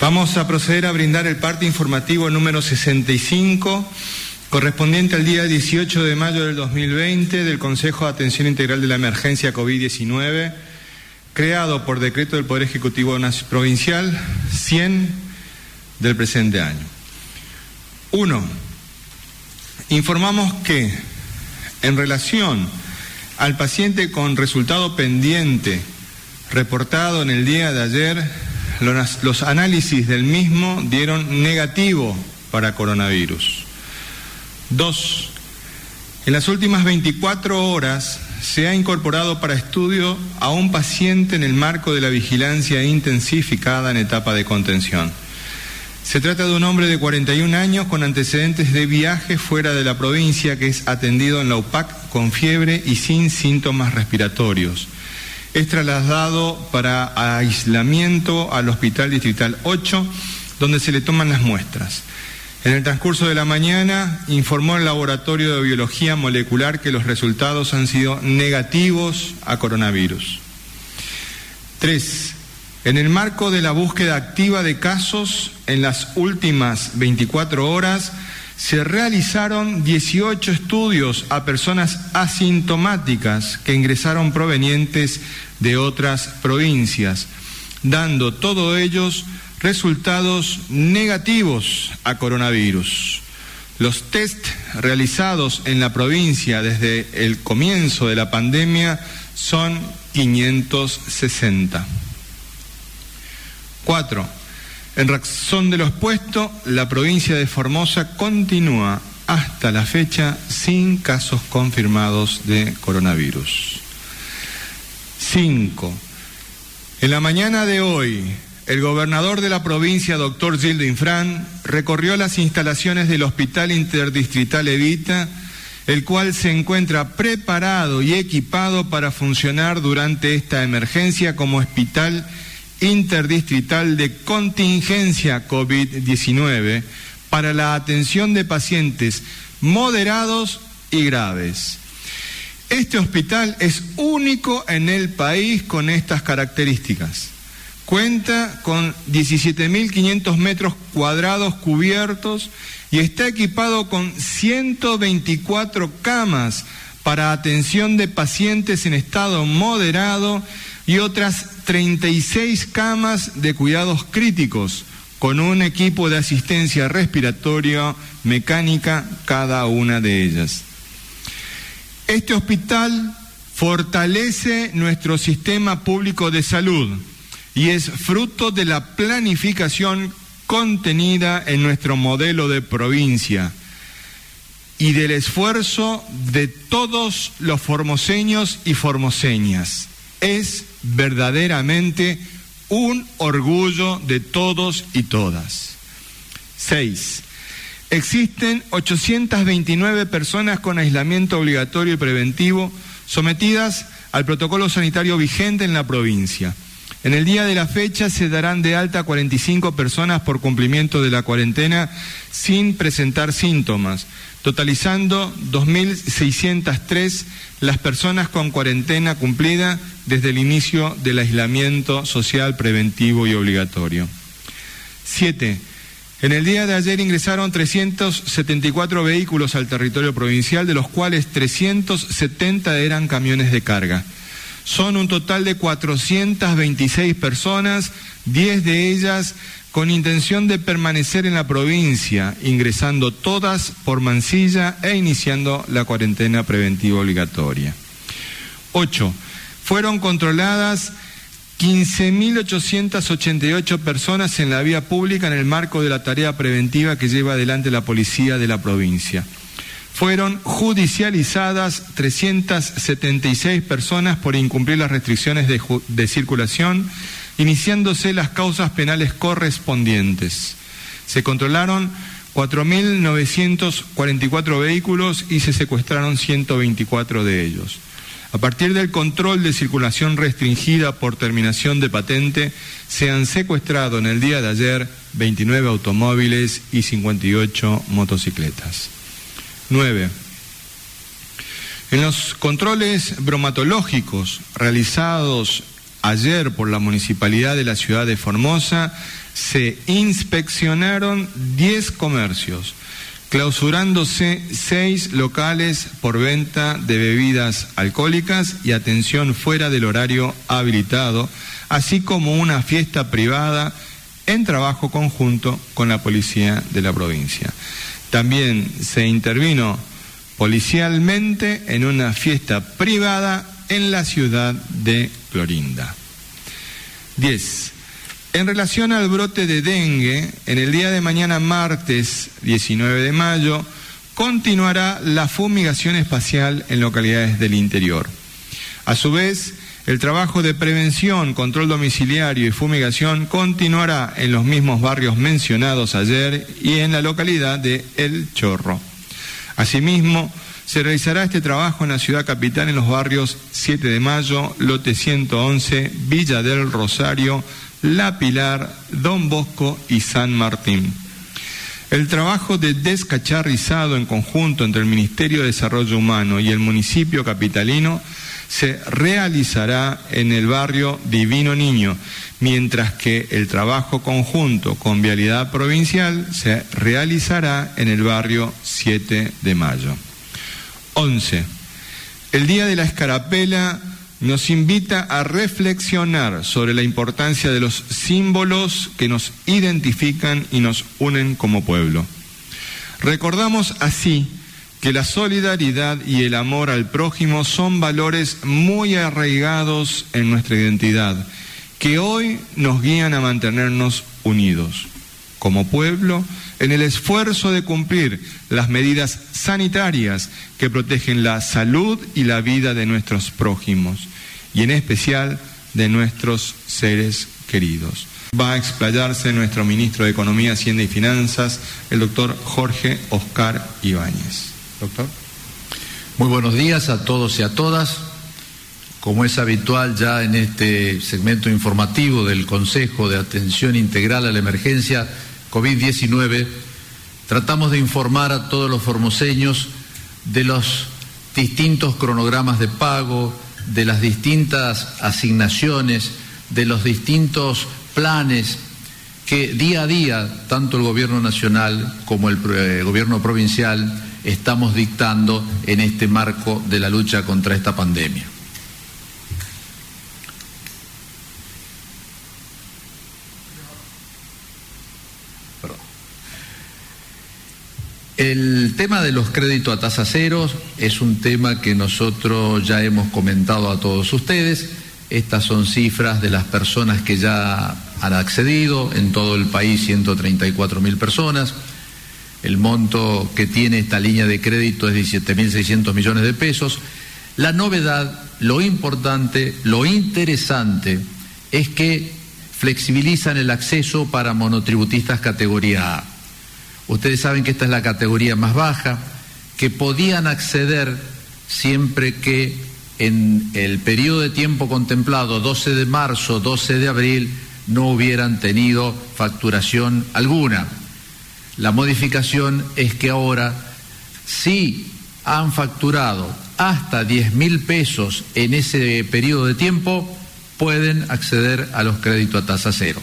Vamos a proceder a brindar el parte informativo número 65, correspondiente al día 18 de mayo del 2020 del Consejo de Atención Integral de la Emergencia COVID-19, creado por decreto del Poder Ejecutivo Provincial 100 del presente año. 1. Informamos que, en relación al paciente con resultado pendiente reportado en el día de ayer, los, análisis del mismo dieron negativo para coronavirus. Dos, en las últimas 24 horas se ha incorporado para estudio a un paciente en el marco de la vigilancia intensificada en etapa de contención. Se trata de un hombre de 41 años con antecedentes de viaje fuera de la provincia que es atendido en la UPAC con fiebre y sin síntomas respiratorios es trasladado para aislamiento al Hospital Distrital 8, donde se le toman las muestras. En el transcurso de la mañana informó el Laboratorio de Biología Molecular que los resultados han sido negativos a coronavirus. 3. En el marco de la búsqueda activa de casos en las últimas 24 horas, se realizaron 18 estudios a personas asintomáticas que ingresaron provenientes de otras provincias, dando todos ellos resultados negativos a coronavirus. Los test realizados en la provincia desde el comienzo de la pandemia son 560. 4 en razón de lo expuesto, la provincia de Formosa continúa hasta la fecha sin casos confirmados de coronavirus. 5. En la mañana de hoy, el gobernador de la provincia, doctor Gildo Infran, recorrió las instalaciones del Hospital Interdistrital Evita, el cual se encuentra preparado y equipado para funcionar durante esta emergencia como hospital interdistrital de contingencia COVID-19 para la atención de pacientes moderados y graves. Este hospital es único en el país con estas características. Cuenta con 17.500 metros cuadrados cubiertos y está equipado con 124 camas para atención de pacientes en estado moderado y otras 36 camas de cuidados críticos con un equipo de asistencia respiratoria mecánica cada una de ellas. Este hospital fortalece nuestro sistema público de salud y es fruto de la planificación contenida en nuestro modelo de provincia y del esfuerzo de todos los formoseños y formoseñas es verdaderamente un orgullo de todos y todas. Seis, existen 829 personas con aislamiento obligatorio y preventivo sometidas al protocolo sanitario vigente en la provincia. En el día de la fecha se darán de alta 45 personas por cumplimiento de la cuarentena sin presentar síntomas, totalizando 2.603 las personas con cuarentena cumplida desde el inicio del aislamiento social preventivo y obligatorio. Siete, en el día de ayer ingresaron 374 vehículos al territorio provincial, de los cuales 370 eran camiones de carga. Son un total de 426 personas, 10 de ellas con intención de permanecer en la provincia, ingresando todas por Mansilla e iniciando la cuarentena preventiva obligatoria. Ocho, fueron controladas 15.888 personas en la vía pública en el marco de la tarea preventiva que lleva adelante la policía de la provincia. Fueron judicializadas 376 personas por incumplir las restricciones de, circulación iniciándose las causas penales correspondientes. Se controlaron 4.944 vehículos y se secuestraron 124 de ellos. A partir del control de circulación restringida por terminación de patente, se han secuestrado en el día de ayer 29 automóviles y 58 motocicletas. 9. En los controles bromatológicos realizados ayer por la Municipalidad de la ciudad de Formosa, se inspeccionaron 10 comercios, clausurándose 6 locales por venta de bebidas alcohólicas y atención fuera del horario habilitado, así como una fiesta privada en trabajo conjunto con la policía de la provincia. También se intervino policialmente en una fiesta privada en la ciudad de Clorinda. 10. En relación al brote de dengue, en el día de mañana martes 19 de mayo, continuará la fumigación espacial en localidades del interior. A su vez, el trabajo de prevención, control domiciliario y fumigación continuará en los mismos barrios mencionados ayer y en la localidad de El Chorro. Asimismo, se realizará este trabajo en la ciudad capital en los barrios 7 de Mayo, Lote 111, Villa del Rosario, La Pilar, Don Bosco y San Martín. El trabajo de descacharrizado en conjunto entre el Ministerio de Desarrollo Humano y el municipio capitalino se realizará en el barrio Divino Niño, mientras que el trabajo conjunto con Vialidad Provincial se realizará en el barrio 7 de Mayo. 11. El Día de la Escarapela nos invita a reflexionar sobre la importancia de los símbolos que nos identifican y nos unen como pueblo. Recordamos así que la solidaridad y el amor al prójimo son valores muy arraigados en nuestra identidad, que hoy nos guían a mantenernos unidos como pueblo en el esfuerzo de cumplir las medidas sanitarias que protegen la salud y la vida de nuestros prójimos y en especial de nuestros seres queridos. Va a explayarse nuestro ministro de Economía, Hacienda y Finanzas, el doctor Jorge Oscar Ibáñez. Doctor. Muy buenos días a todos y a todas. Como es habitual ya en este segmento informativo del Consejo de Atención Integral a la Emergencia COVID-19, tratamos de informar a todos los formoseños de los distintos cronogramas de pago, de las distintas asignaciones, de los distintos planes que día a día, tanto el Gobierno Nacional como el eh, Gobierno Provincial, estamos dictando en este marco de la lucha contra esta pandemia. El tema de los créditos a tasa cero es un tema que nosotros ya hemos comentado a todos ustedes. Estas son cifras de las personas que ya han accedido, en todo el país 134 mil personas. El monto que tiene esta línea de crédito es 17.600 millones de pesos. La novedad, lo importante, lo interesante es que flexibilizan el acceso para monotributistas categoría A. Ustedes saben que esta es la categoría más baja, que podían acceder siempre que en el periodo de tiempo contemplado, 12 de marzo, 12 de abril, no hubieran tenido facturación alguna. La modificación es que ahora, si han facturado hasta 10 mil pesos en ese periodo de tiempo, pueden acceder a los créditos a tasa cero.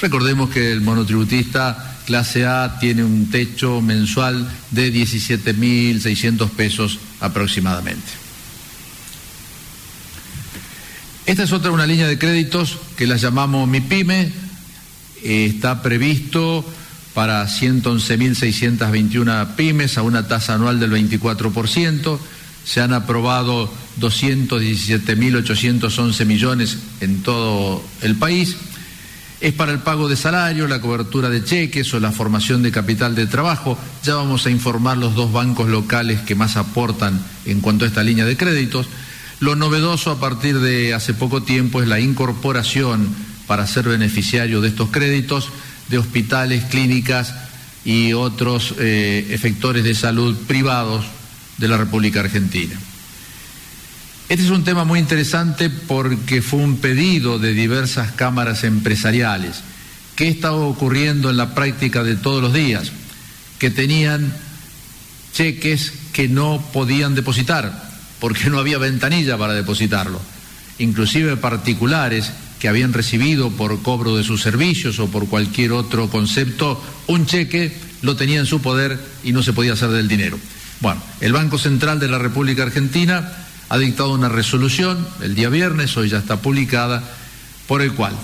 Recordemos que el monotributista clase A tiene un techo mensual de 17.600 pesos aproximadamente. Esta es otra una línea de créditos que la llamamos MIPYME. está previsto para 111.621 pymes a una tasa anual del 24%. Se han aprobado 217.811 millones en todo el país. Es para el pago de salario, la cobertura de cheques o la formación de capital de trabajo. Ya vamos a informar los dos bancos locales que más aportan en cuanto a esta línea de créditos. Lo novedoso a partir de hace poco tiempo es la incorporación para ser beneficiario de estos créditos de hospitales, clínicas y otros eh, efectores de salud privados de la República Argentina. Este es un tema muy interesante porque fue un pedido de diversas cámaras empresariales. ¿Qué estaba ocurriendo en la práctica de todos los días? Que tenían cheques que no podían depositar porque no había ventanilla para depositarlo. Inclusive particulares que habían recibido por cobro de sus servicios o por cualquier otro concepto un cheque, lo tenía en su poder y no se podía hacer del dinero. Bueno, el Banco Central de la República Argentina ha dictado una resolución el día viernes, hoy ya está publicada, por el cual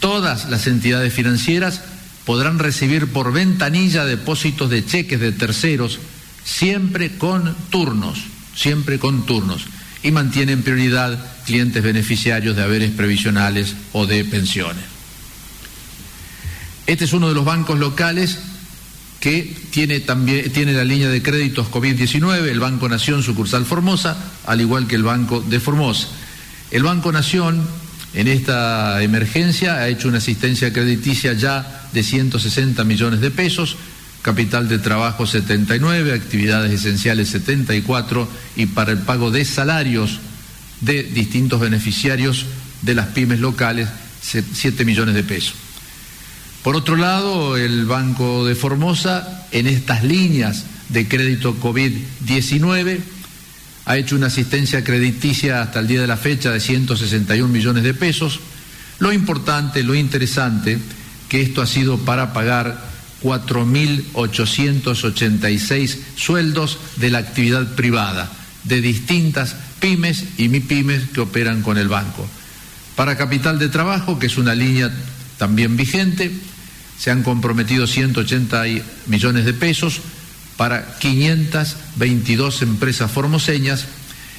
todas las entidades financieras podrán recibir por ventanilla depósitos de cheques de terceros, siempre con turnos, siempre con turnos, y mantienen prioridad clientes beneficiarios de haberes previsionales o de pensiones. Este es uno de los bancos locales que tiene también tiene la línea de créditos COVID-19, el Banco Nación sucursal Formosa, al igual que el Banco de Formosa. El Banco Nación en esta emergencia ha hecho una asistencia crediticia ya de 160 millones de pesos, capital de trabajo 79, actividades esenciales 74 y para el pago de salarios de distintos beneficiarios de las pymes locales 7 millones de pesos. Por otro lado, el Banco de Formosa, en estas líneas de crédito COVID-19, ha hecho una asistencia crediticia hasta el día de la fecha de 161 millones de pesos. Lo importante, lo interesante, que esto ha sido para pagar 4.886 sueldos de la actividad privada, de distintas pymes y MIPYMES que operan con el banco. Para capital de trabajo, que es una línea también vigente, se han comprometido 180 millones de pesos para 522 empresas formoseñas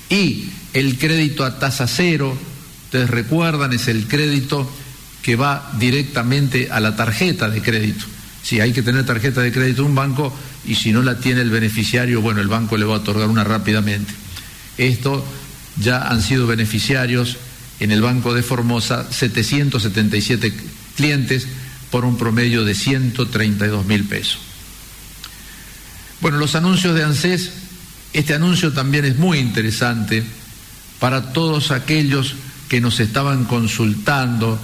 y el crédito a tasa cero, ustedes recuerdan, es el crédito que va directamente a la tarjeta de crédito. Si hay que tener tarjeta de crédito en un banco y si no la tiene el beneficiario, bueno, el banco le va a otorgar una rápidamente. Esto ya han sido beneficiarios en el Banco de Formosa 777 clientes por un promedio de 132 mil pesos. Bueno, los anuncios de ANSES, este anuncio también es muy interesante para todos aquellos que nos estaban consultando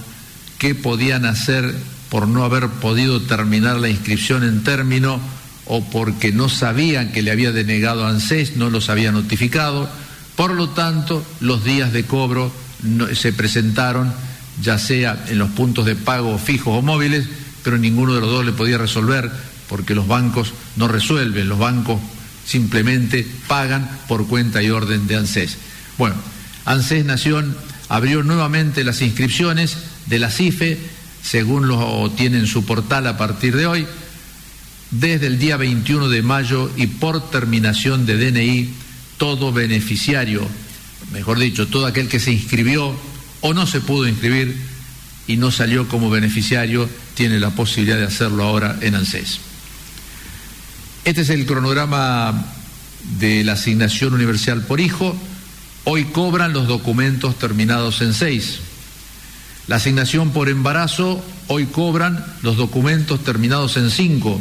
qué podían hacer por no haber podido terminar la inscripción en término o porque no sabían que le había denegado ANSES, no los había notificado. Por lo tanto, los días de cobro se presentaron ya sea en los puntos de pago fijos o móviles, pero ninguno de los dos le podía resolver porque los bancos no resuelven, los bancos simplemente pagan por cuenta y orden de ANSES. Bueno, ANSES Nación abrió nuevamente las inscripciones de la CIFE, según lo tiene en su portal a partir de hoy, desde el día 21 de mayo y por terminación de DNI, todo beneficiario, mejor dicho, todo aquel que se inscribió o no se pudo inscribir y no salió como beneficiario, tiene la posibilidad de hacerlo ahora en ANSES. Este es el cronograma de la asignación universal por hijo. Hoy cobran los documentos terminados en seis. La asignación por embarazo, hoy cobran los documentos terminados en cinco.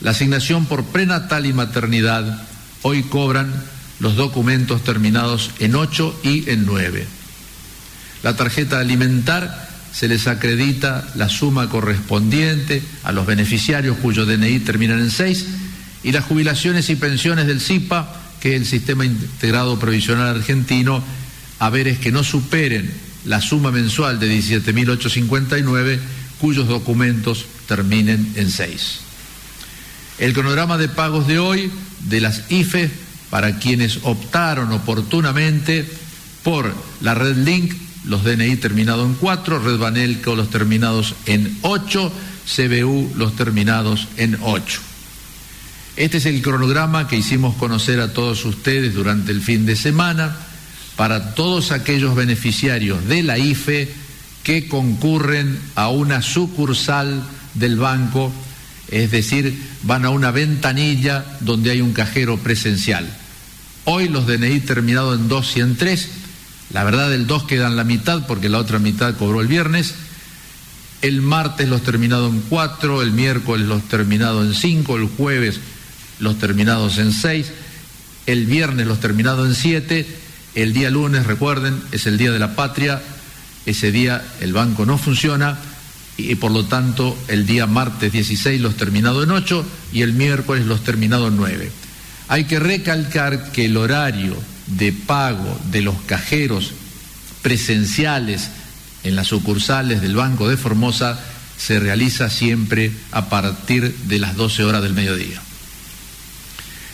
La asignación por prenatal y maternidad, hoy cobran los documentos terminados en ocho y en nueve. La tarjeta alimentar se les acredita la suma correspondiente a los beneficiarios cuyo DNI terminan en 6 y las jubilaciones y pensiones del CIPA, que es el Sistema Integrado Provisional Argentino, haberes que no superen la suma mensual de 17.859 cuyos documentos terminen en 6. El cronograma de pagos de hoy de las IFE para quienes optaron oportunamente por la red Link los DNI terminados en 4, Red Banelco los terminados en 8, CBU los terminados en 8. Este es el cronograma que hicimos conocer a todos ustedes durante el fin de semana para todos aquellos beneficiarios de la IFE que concurren a una sucursal del banco, es decir, van a una ventanilla donde hay un cajero presencial. Hoy los DNI terminados en 2 y en 3 la verdad, del 2 quedan la mitad porque la otra mitad cobró el viernes. el martes los terminados en 4, el miércoles los terminados en 5, el jueves los terminados en 6, el viernes los terminados en 7, el día lunes, recuerden, es el Día de la Patria, ese día el banco no funciona y por lo tanto el día martes 16 los terminados en 8 y el miércoles los terminados en 9. Hay que recalcar que el horario de pago de los cajeros presenciales en las sucursales del Banco de Formosa se realiza siempre a partir de las 12 horas del mediodía.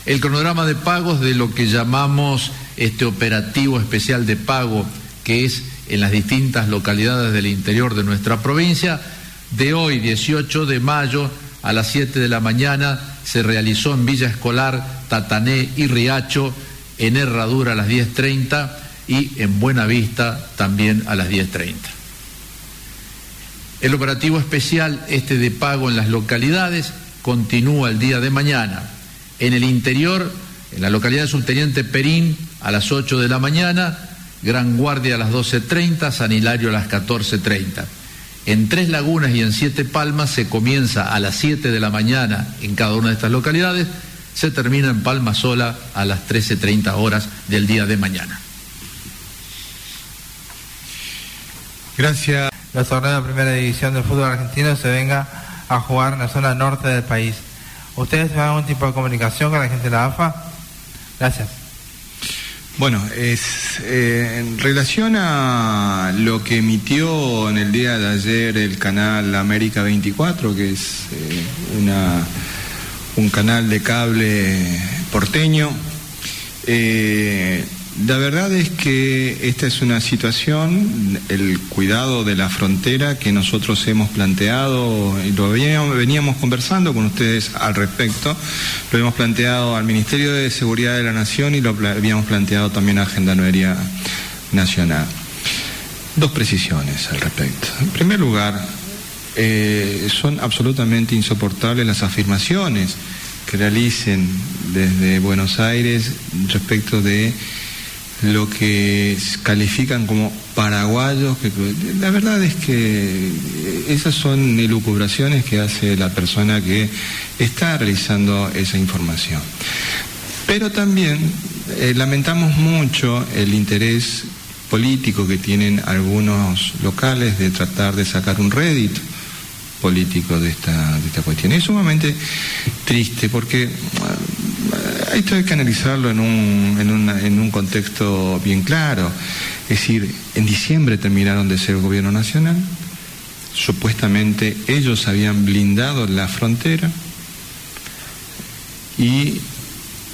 El cronograma de pagos de lo que llamamos este operativo especial de pago, que es en las distintas localidades del interior de nuestra provincia, de hoy, 18 de mayo, a las 7 de la mañana, se realizó en Villa Escolar, Tatané y Riacho, en Herradura a las 10.30 y en Buena Vista también a las 10.30. El operativo especial este de pago en las localidades continúa el día de mañana. En el interior, en la localidad de Subteniente Perín a las 8 de la mañana, Gran Guardia a las 12.30, San Hilario a las 14.30. En Tres Lagunas y en Siete Palmas se comienza a las 7 de la mañana en cada una de estas localidades, se termina en Palma Sola a las 13.30 horas del día de mañana. Gracias. La torneo de primera división del fútbol argentino se venga a jugar en la zona norte del país. ¿Ustedes tienen algún tipo de comunicación con la gente de la AFA? Gracias. Bueno, es, eh, en relación a lo que emitió en el día de ayer el canal América 24, que es eh, una, un canal de cable porteño, eh, la verdad es que esta es una situación, el cuidado de la frontera que nosotros hemos planteado y lo veníamos, conversando con ustedes al respecto, lo hemos planteado al Ministerio de Seguridad de la Nación y lo habíamos planteado también a Gendarmería Nacional. Dos precisiones al respecto. En primer lugar, eh, son absolutamente insoportables las afirmaciones que realicen desde Buenos Aires respecto de lo que califican como paraguayos, la verdad es que esas son elucubraciones que hace la persona que está realizando esa información. Pero también eh, lamentamos mucho el interés político que tienen algunos locales de tratar de sacar un rédito político de esta, de esta cuestión. Es sumamente triste porque hay que analizarlo en un, en, un contexto bien claro. Es decir, en diciembre terminaron de ser gobierno nacional, supuestamente ellos habían blindado la frontera y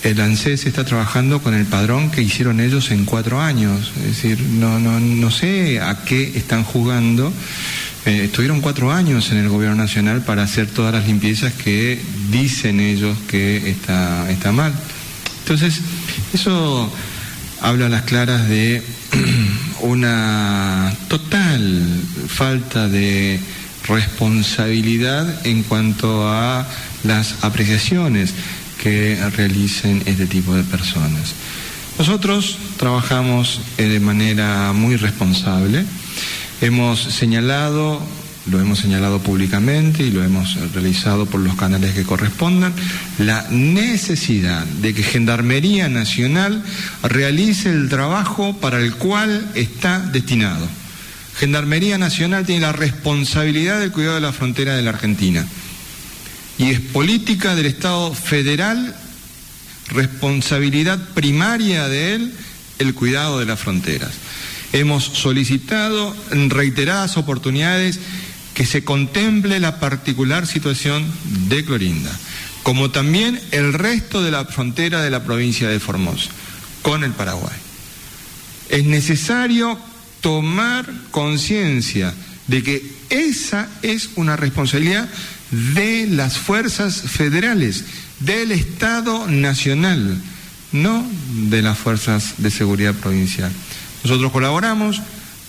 el ANSES está trabajando con el padrón que hicieron ellos en cuatro años. Es decir, no, no, no sé a qué están jugando. Eh, estuvieron cuatro años en el gobierno nacional para hacer todas las limpiezas que dicen ellos que está, está mal. Entonces, eso habla a las claras de una total falta de responsabilidad en cuanto a las apreciaciones que realicen este tipo de personas. Nosotros trabajamos eh, de manera muy responsable. Hemos señalado, lo hemos señalado públicamente y lo hemos realizado por los canales que correspondan, la necesidad de que Gendarmería Nacional realice el trabajo para el cual está destinado. Gendarmería Nacional tiene la responsabilidad del cuidado de la frontera de la Argentina y es política del Estado federal, responsabilidad primaria de él, el cuidado de las fronteras. Hemos solicitado en reiteradas oportunidades que se contemple la particular situación de Clorinda, como también el resto de la frontera de la provincia de Formosa con el Paraguay. Es necesario tomar conciencia de que esa es una responsabilidad de las fuerzas federales, del Estado Nacional, no de las fuerzas de seguridad provincial. Nosotros colaboramos,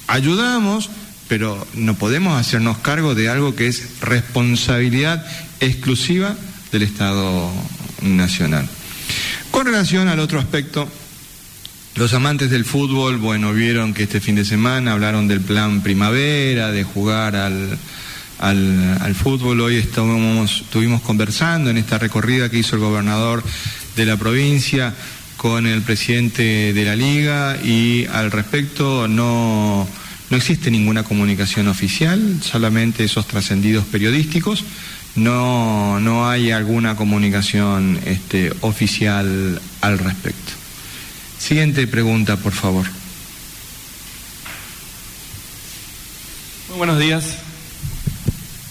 ayudamos, pero no podemos hacernos cargo de algo que es responsabilidad exclusiva del Estado Nacional. Con relación al otro aspecto, los amantes del fútbol, bueno, vieron que este fin de semana hablaron del plan primavera, de jugar al, al, fútbol. Hoy estuvimos, estuvimos conversando en esta recorrida que hizo el gobernador de la provincia con el presidente de la liga y al respecto no, no existe ninguna comunicación oficial, solamente esos trascendidos periodísticos. No, no hay alguna comunicación este, oficial al respecto. Siguiente pregunta, por favor. Muy buenos días.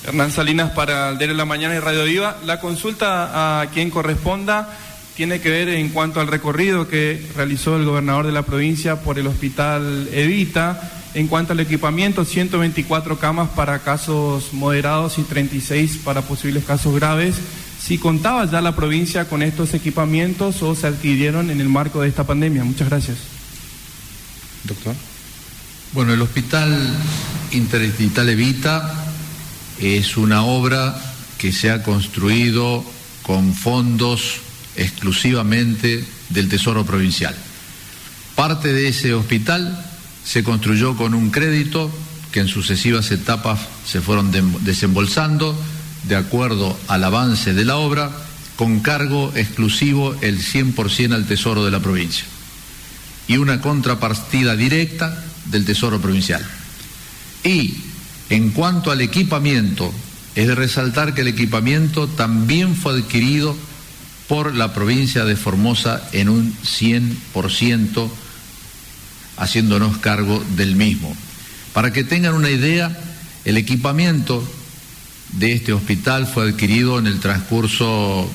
Hernán Salinas para el de la Mañana y Radio Viva. La consulta a quien corresponda tiene que ver en cuanto al recorrido que realizó el gobernador de la provincia por el hospital Evita. En cuanto al equipamiento, 124 camas para casos moderados y 36 para posibles casos graves. Si contaba ya la provincia con estos equipamientos o se adquirieron en el marco de esta pandemia. Muchas gracias. Doctor. Bueno, el Hospital Interdistrital Evita es una obra que se ha construido con fondos exclusivamente del Tesoro Provincial. Parte de ese hospital se construyó con un crédito que en sucesivas etapas se fueron desembolsando de acuerdo al avance de la obra, con cargo exclusivo el 100% al Tesoro de la provincia y una contrapartida directa del Tesoro Provincial. Y en cuanto al equipamiento, es de resaltar que el equipamiento también fue adquirido por la provincia de Formosa en un 100%, haciéndonos cargo del mismo. Para que tengan una idea, el equipamiento de este hospital fue adquirido en el transcurso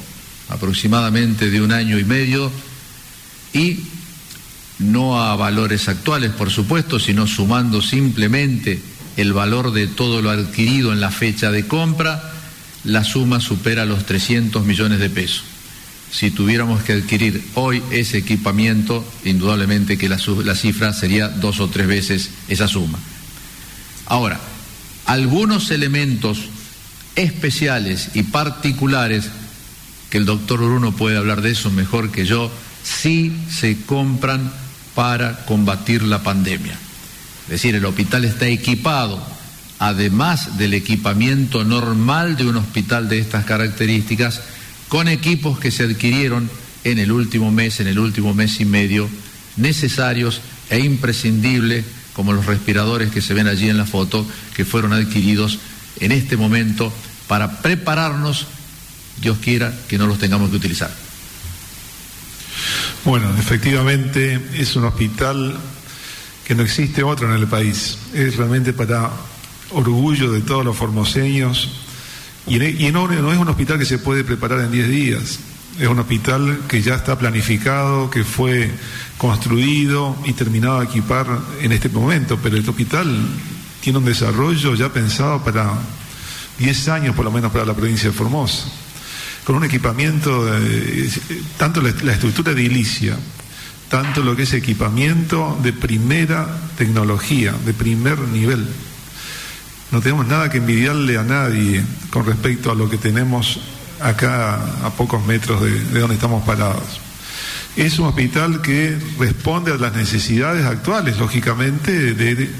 aproximadamente de un año y medio y no a valores actuales, por supuesto, sino sumando simplemente el valor de todo lo adquirido en la fecha de compra, la suma supera los 300 millones de pesos. Si tuviéramos que adquirir hoy ese equipamiento, indudablemente que la, la cifra sería dos o tres veces esa suma. Ahora, algunos elementos especiales y particulares, que el doctor Bruno puede hablar de eso mejor que yo, sí se compran para combatir la pandemia. Es decir, el hospital está equipado, además del equipamiento normal de un hospital de estas características, con equipos que se adquirieron en el último mes, en el último mes y medio, necesarios e imprescindibles, como los respiradores que se ven allí en la foto, que fueron adquiridos en este momento para prepararnos, Dios quiera, que no los tengamos que utilizar. Bueno, efectivamente es un hospital que no existe otro en el país. Es realmente para orgullo de todos los formoseños. Y, no, no, es un hospital que se puede preparar en 10 días. Es un hospital que ya está planificado, que fue construido y terminado de equipar en este momento. Pero el hospital tiene un desarrollo ya pensado para 10 años por lo menos para la provincia de Formosa. Con un equipamiento, de, tanto la, la estructura edilicia tanto lo que es equipamiento de primera tecnología, de primer nivel. No tenemos nada que envidiarle a nadie con respecto a lo que tenemos acá a pocos metros de, donde estamos parados. Es un hospital que responde a las necesidades actuales, lógicamente, de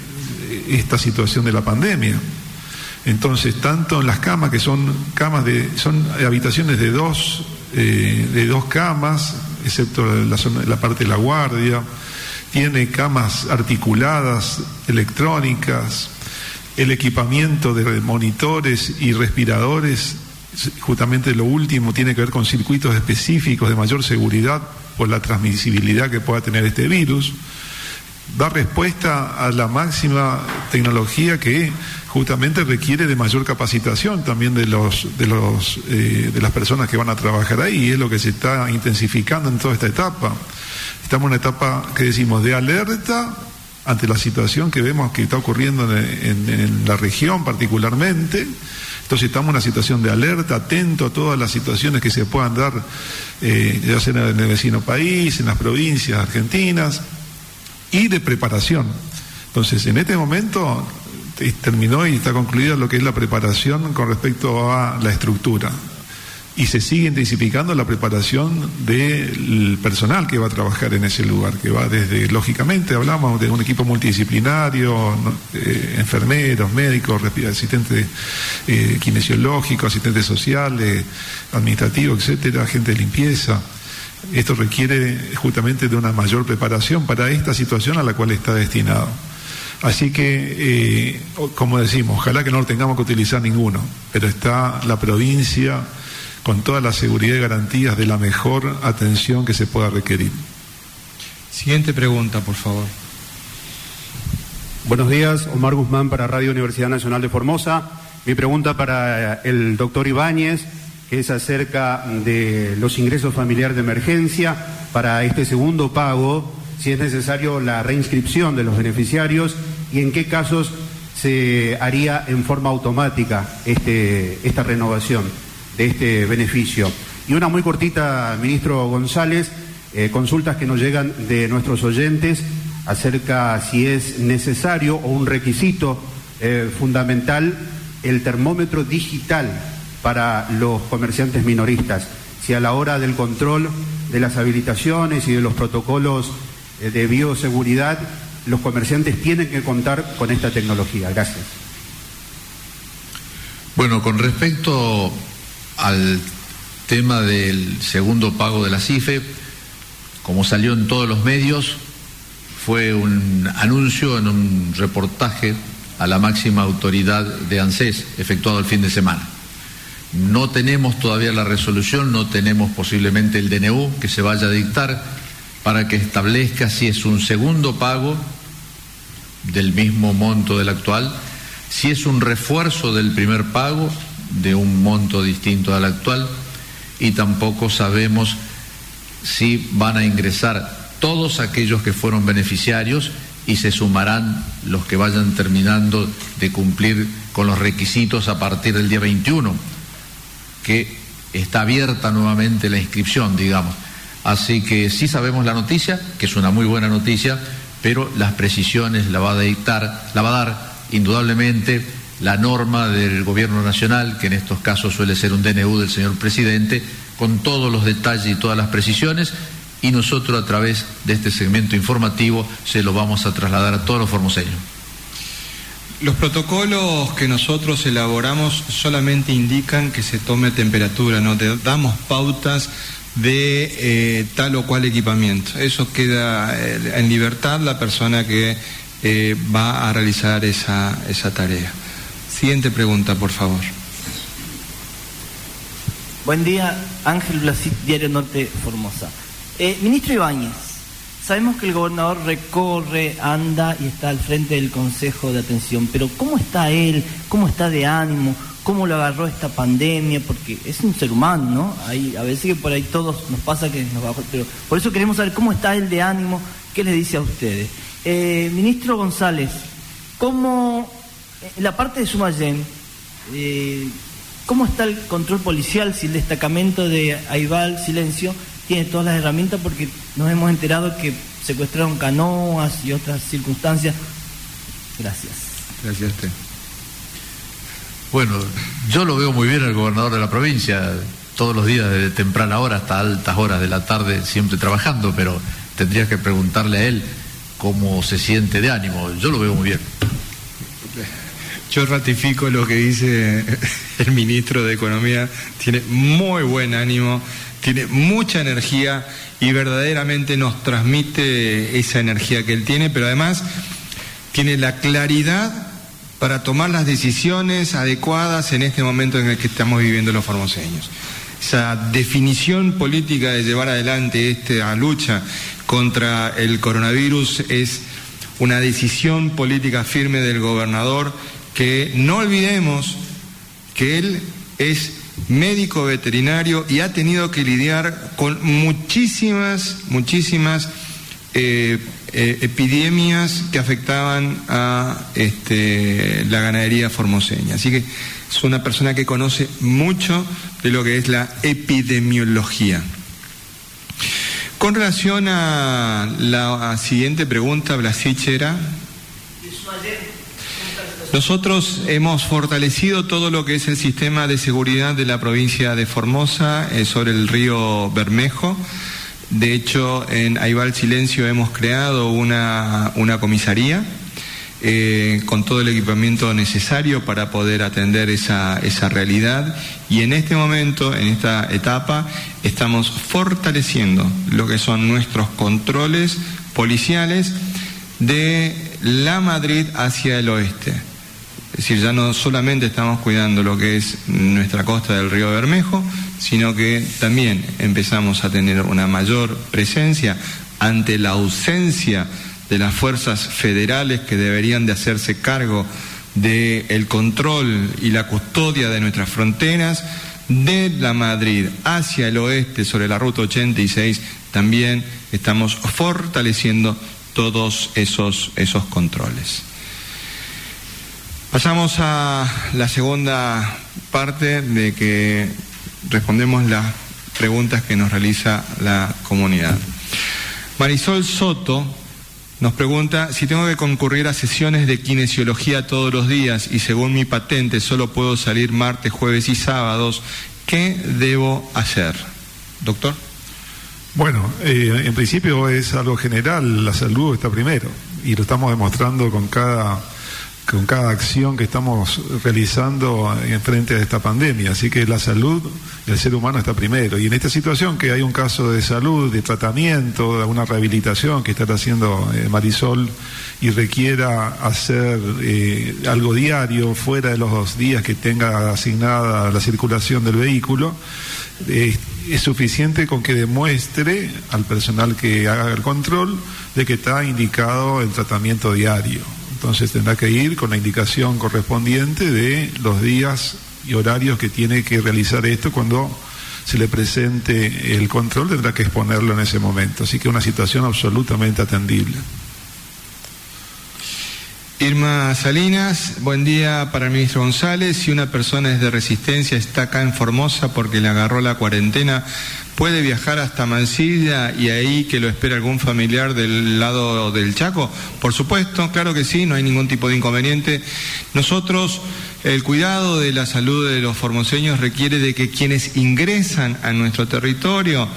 esta situación de la pandemia. Entonces, tanto en las camas, que son camas de, son habitaciones de dos, eh, de dos camas, excepto la, la parte de la guardia, tiene camas articuladas, electrónicas, el equipamiento de monitores y respiradores, justamente lo último tiene que ver con circuitos específicos de mayor seguridad por la transmisibilidad que pueda tener este virus, da respuesta a la máxima tecnología que justamente requiere de mayor capacitación también de los de los eh, de las personas que van a trabajar ahí y es lo que se está intensificando en toda esta etapa. Estamos en una etapa que decimos de alerta ante la situación que vemos que está ocurriendo en, la región particularmente entonces estamos en una situación de alerta, atento a todas las situaciones que se puedan dar, eh, ya sea en el vecino país, en las provincias argentinas, y de preparación. Entonces, en este momento terminó y está concluida lo que es la preparación con respecto a la estructura. Y se sigue intensificando la preparación del personal que va a trabajar en ese lugar, que va desde, lógicamente, hablamos de un equipo multidisciplinario, eh, enfermeros, médicos, asistentes eh, kinesiológicos, asistentes sociales, administrativos, etcétera, gente de limpieza. Esto requiere justamente de una mayor preparación para esta situación a la cual está destinado. Así que, eh, como decimos, ojalá que no lo tengamos que utilizar ninguno, pero está la provincia con toda la seguridad y garantías de la mejor atención que se pueda requerir. Siguiente pregunta, por favor. Buenos días, Omar Guzmán para Radio Universidad Nacional de Formosa. Mi pregunta para eh, el doctor Ibáñez, que es acerca de los ingresos familiares de emergencia para este segundo pago, si es necesario la reinscripción de los beneficiarios y en qué casos se haría en forma automática este, esta renovación de este beneficio. Y una muy cortita, ministro González, eh, consultas que nos llegan de nuestros oyentes acerca si es necesario o un requisito eh, fundamental el termómetro digital para los comerciantes minoristas, si a la hora del control de las habilitaciones y de los protocolos eh, de bioseguridad los comerciantes tienen que contar con esta tecnología. Gracias. Bueno, con respecto al tema del segundo pago de la CIFE, como salió en todos los medios, fue un anuncio en un reportaje a la máxima autoridad de ANSES efectuado el fin de semana. No tenemos todavía la resolución, no tenemos posiblemente el DNU que se vaya a dictar para que establezca si es un segundo pago del mismo monto del actual, si es un refuerzo del primer pago de un monto distinto al actual y tampoco sabemos si van a ingresar todos aquellos que fueron beneficiarios y se sumarán los que vayan terminando de cumplir con los requisitos a partir del día 21, que está abierta nuevamente la inscripción, digamos. Así que sí sabemos la noticia, que es una muy buena noticia, pero las precisiones la va a dictar, la va a dar indudablemente la norma del Gobierno Nacional, que en estos casos suele ser un DNU del señor presidente, con todos los detalles y todas las precisiones, y nosotros a través de este segmento informativo se lo vamos a trasladar a todos los formoseños. Los protocolos que nosotros elaboramos solamente indican que se tome temperatura, no te damos pautas de eh, tal o cual equipamiento. Eso queda eh, en libertad la persona que eh, va a realizar esa, esa tarea. Siguiente pregunta, por favor. Buen día, Ángel Blasit, Diario Norte Formosa. ministro Ibáñez, sabemos que el gobernador recorre, anda y está al frente del Consejo de Atención, pero ¿cómo está él? ¿Cómo está de ánimo? cómo lo agarró esta pandemia, porque es un ser humano, ¿no? Hay, a veces que por ahí todos nos pasa que nos bajó, pero por eso queremos saber cómo está el de ánimo, qué les dice a ustedes. Eh, ministro González, ¿cómo, en la parte de Sumayén, eh, cómo está el control policial, si el destacamento de Aibal, Silencio, tiene todas las herramientas, porque nos hemos enterado que secuestraron canoas y otras circunstancias? Gracias. Gracias a usted. Bueno, yo lo veo muy bien el gobernador de la provincia, todos los días desde temprana hora hasta altas horas de la tarde, siempre trabajando, pero tendría que preguntarle a él cómo se siente de ánimo. Yo lo veo muy bien. Yo ratifico lo que dice el ministro de Economía, tiene muy buen ánimo, tiene mucha energía y verdaderamente nos transmite esa energía que él tiene, pero además tiene la claridad para tomar las decisiones adecuadas en este momento en el que estamos viviendo los formoseños. Esa definición política de llevar adelante esta lucha contra el coronavirus es una decisión política firme del gobernador que no olvidemos que él es médico veterinario y ha tenido que lidiar con muchísimas, muchísimas eh, eh, epidemias que afectaban a este, la ganadería formoseña. Así que es una persona que conoce mucho de lo que es la epidemiología. Con relación a la siguiente pregunta, Blasich era... Nosotros hemos fortalecido todo lo que es el sistema de seguridad de la provincia de Formosa eh, sobre el río Bermejo. De hecho, en Aibal Silencio hemos creado una, comisaría eh, con todo el equipamiento necesario para poder atender esa realidad y en este momento, en esta etapa, estamos fortaleciendo lo que son nuestros controles policiales de la Madrid hacia el oeste. Es decir, ya no solamente estamos cuidando lo que es nuestra costa del río Bermejo, sino que también empezamos a tener una mayor presencia ante la ausencia de las fuerzas federales que deberían de hacerse cargo del control y la custodia de nuestras fronteras, de la Madrid hacia el oeste sobre la ruta 86, también estamos fortaleciendo todos esos, esos controles. Pasamos a la segunda parte de que respondemos las preguntas que nos realiza la comunidad. Marisol Soto nos pregunta si tengo que concurrir a sesiones de kinesiología todos los días y según mi patente solo puedo salir martes, jueves y sábados, ¿qué debo hacer? Doctor. Bueno, eh, en principio es algo general, la salud está primero y lo estamos demostrando con cada con cada acción que estamos realizando en frente a esta pandemia. Así que la salud del ser humano está primero. Y en esta situación que hay un caso de salud, de tratamiento, de una rehabilitación que está haciendo eh, Marisol y requiera hacer eh, algo diario fuera de los dos días que tenga asignada la circulación del vehículo, eh, es suficiente con que demuestre al personal que haga el control de que está indicado el tratamiento diario. Entonces tendrá que ir con la indicación correspondiente de los días y horarios que tiene que realizar esto cuando se le presente el control, tendrá que exponerlo en ese momento. Así que una situación absolutamente atendible. Irma Salinas, buen día para el ministro González. Si una persona es de resistencia, está acá en Formosa porque le agarró la cuarentena, ¿puede viajar hasta Mansilla y ahí que lo espera algún familiar del lado del Chaco? Por supuesto, claro que sí, no hay ningún tipo de inconveniente. Nosotros, el cuidado de la salud de los formoseños requiere de que quienes ingresan a nuestro territorio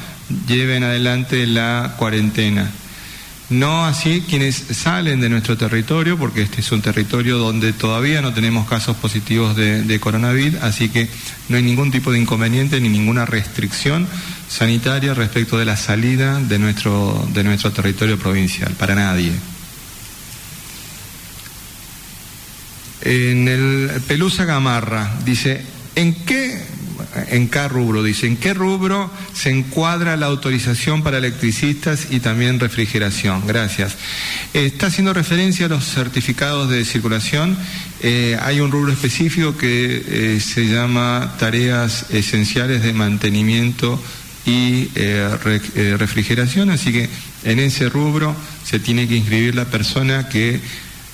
lleven adelante la cuarentena. No así quienes salen de nuestro territorio, porque este es un territorio donde todavía no tenemos casos positivos de, coronavirus, así que no hay ningún tipo de inconveniente ni ninguna restricción sanitaria respecto de la salida de nuestro, de nuestro territorio provincial, para nadie. En el Pelusa Gamarra dice, ¿en qué en qué rubro, dice, ¿en qué rubro se encuadra la autorización para electricistas y también refrigeración? Gracias. está haciendo referencia a los certificados de circulación. Eh, hay un rubro específico que eh, se llama tareas esenciales de mantenimiento y eh, refrigeración, así que en ese rubro se tiene que inscribir la persona que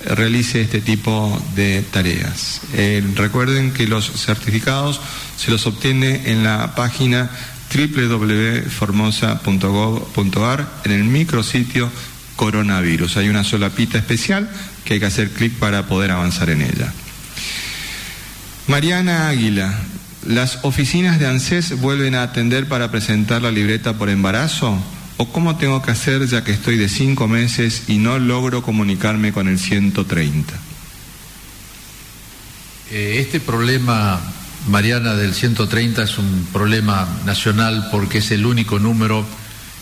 realice este tipo de tareas. recuerden que los certificados se los obtiene en la página www.formosa.gov.ar en el micrositio coronavirus. Hay una sola pita especial que hay que hacer clic para poder avanzar en ella. Mariana Águila, ¿las oficinas de ANSES vuelven a atender para presentar la libreta por embarazo? ¿O cómo tengo que hacer ya que estoy de cinco meses y no logro comunicarme con el 130? Eh, este problema, Mariana, del 130 es un problema nacional porque es el único número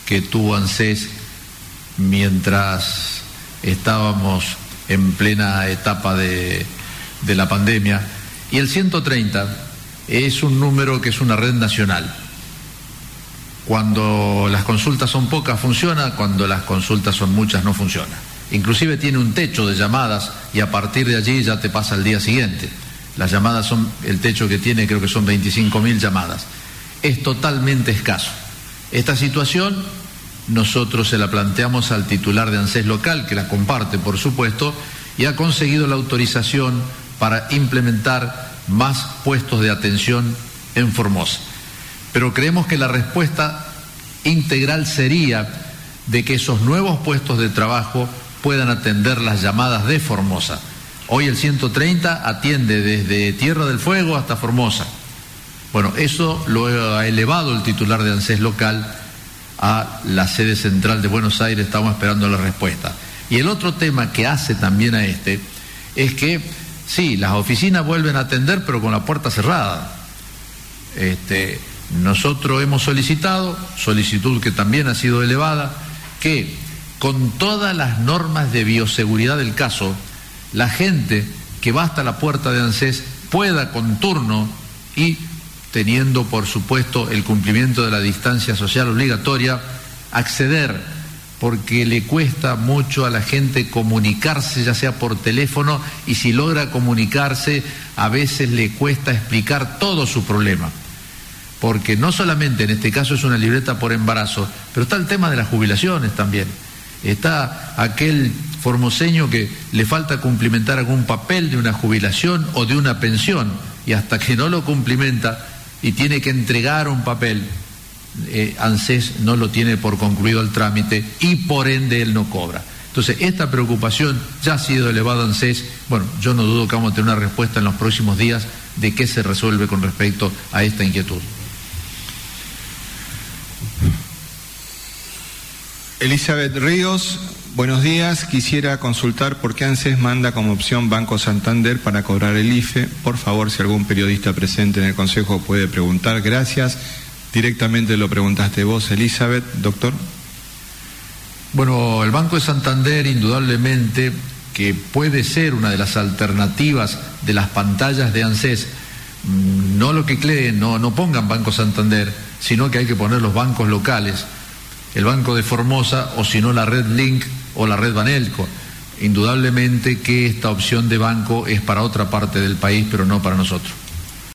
que tuvo ANSES mientras estábamos en plena etapa de, de la pandemia. Y el 130 es un número que es una red nacional cuando las consultas son pocas funciona, cuando las consultas son muchas no funciona. Inclusive tiene un techo de llamadas y a partir de allí ya te pasa al día siguiente. Las llamadas son, el techo que tiene creo que son 25.000 llamadas. Es totalmente escaso. Esta situación nosotros se la planteamos al titular de ANSES local, que la comparte por supuesto, y ha conseguido la autorización para implementar más puestos de atención en Formosa pero creemos que la respuesta integral sería de que esos nuevos puestos de trabajo puedan atender las llamadas de Formosa. Hoy el 130 atiende desde Tierra del Fuego hasta Formosa. Bueno, eso lo ha elevado el titular de ANSES local a la sede central de Buenos Aires, estamos esperando la respuesta. Y el otro tema que hace también a este es que, sí, las oficinas vuelven a atender, pero con la puerta cerrada. Este, nosotros hemos solicitado, solicitud que también ha sido elevada, que con todas las normas de bioseguridad del caso, la gente que va hasta la puerta de ANSES pueda con turno y teniendo por supuesto el cumplimiento de la distancia social obligatoria, acceder, porque le cuesta mucho a la gente comunicarse, ya sea por teléfono, y si logra comunicarse, a veces le cuesta explicar todo su problema. Porque no solamente en este caso es una libreta por embarazo, pero está el tema de las jubilaciones también. Está aquel formoseño que le falta cumplimentar algún papel de una jubilación o de una pensión, y hasta que no lo cumplimenta, y tiene que entregar un papel, eh, ANSES no lo tiene por concluido el trámite y por ende él no cobra. Entonces, esta preocupación ya ha sido elevada a ANSES. Bueno, yo no dudo que vamos a tener una respuesta en los próximos días de qué se resuelve con respecto a esta inquietud. Elizabeth Ríos, buenos días. Quisiera consultar por qué ANSES manda como opción Banco Santander para cobrar el IFE. Por favor, si algún periodista presente en el Consejo puede preguntar. Gracias. Directamente lo preguntaste vos, Elizabeth. Doctor. Bueno, el Banco de Santander indudablemente que puede ser una de las alternativas de las pantallas de ANSES. Mm, no lo que creen, no, no pongan Banco Santander, sino que hay que poner los bancos locales el Banco de Formosa o si no la red Link o la red Banelco. Indudablemente que esta opción de banco es para otra parte del país, pero no para nosotros.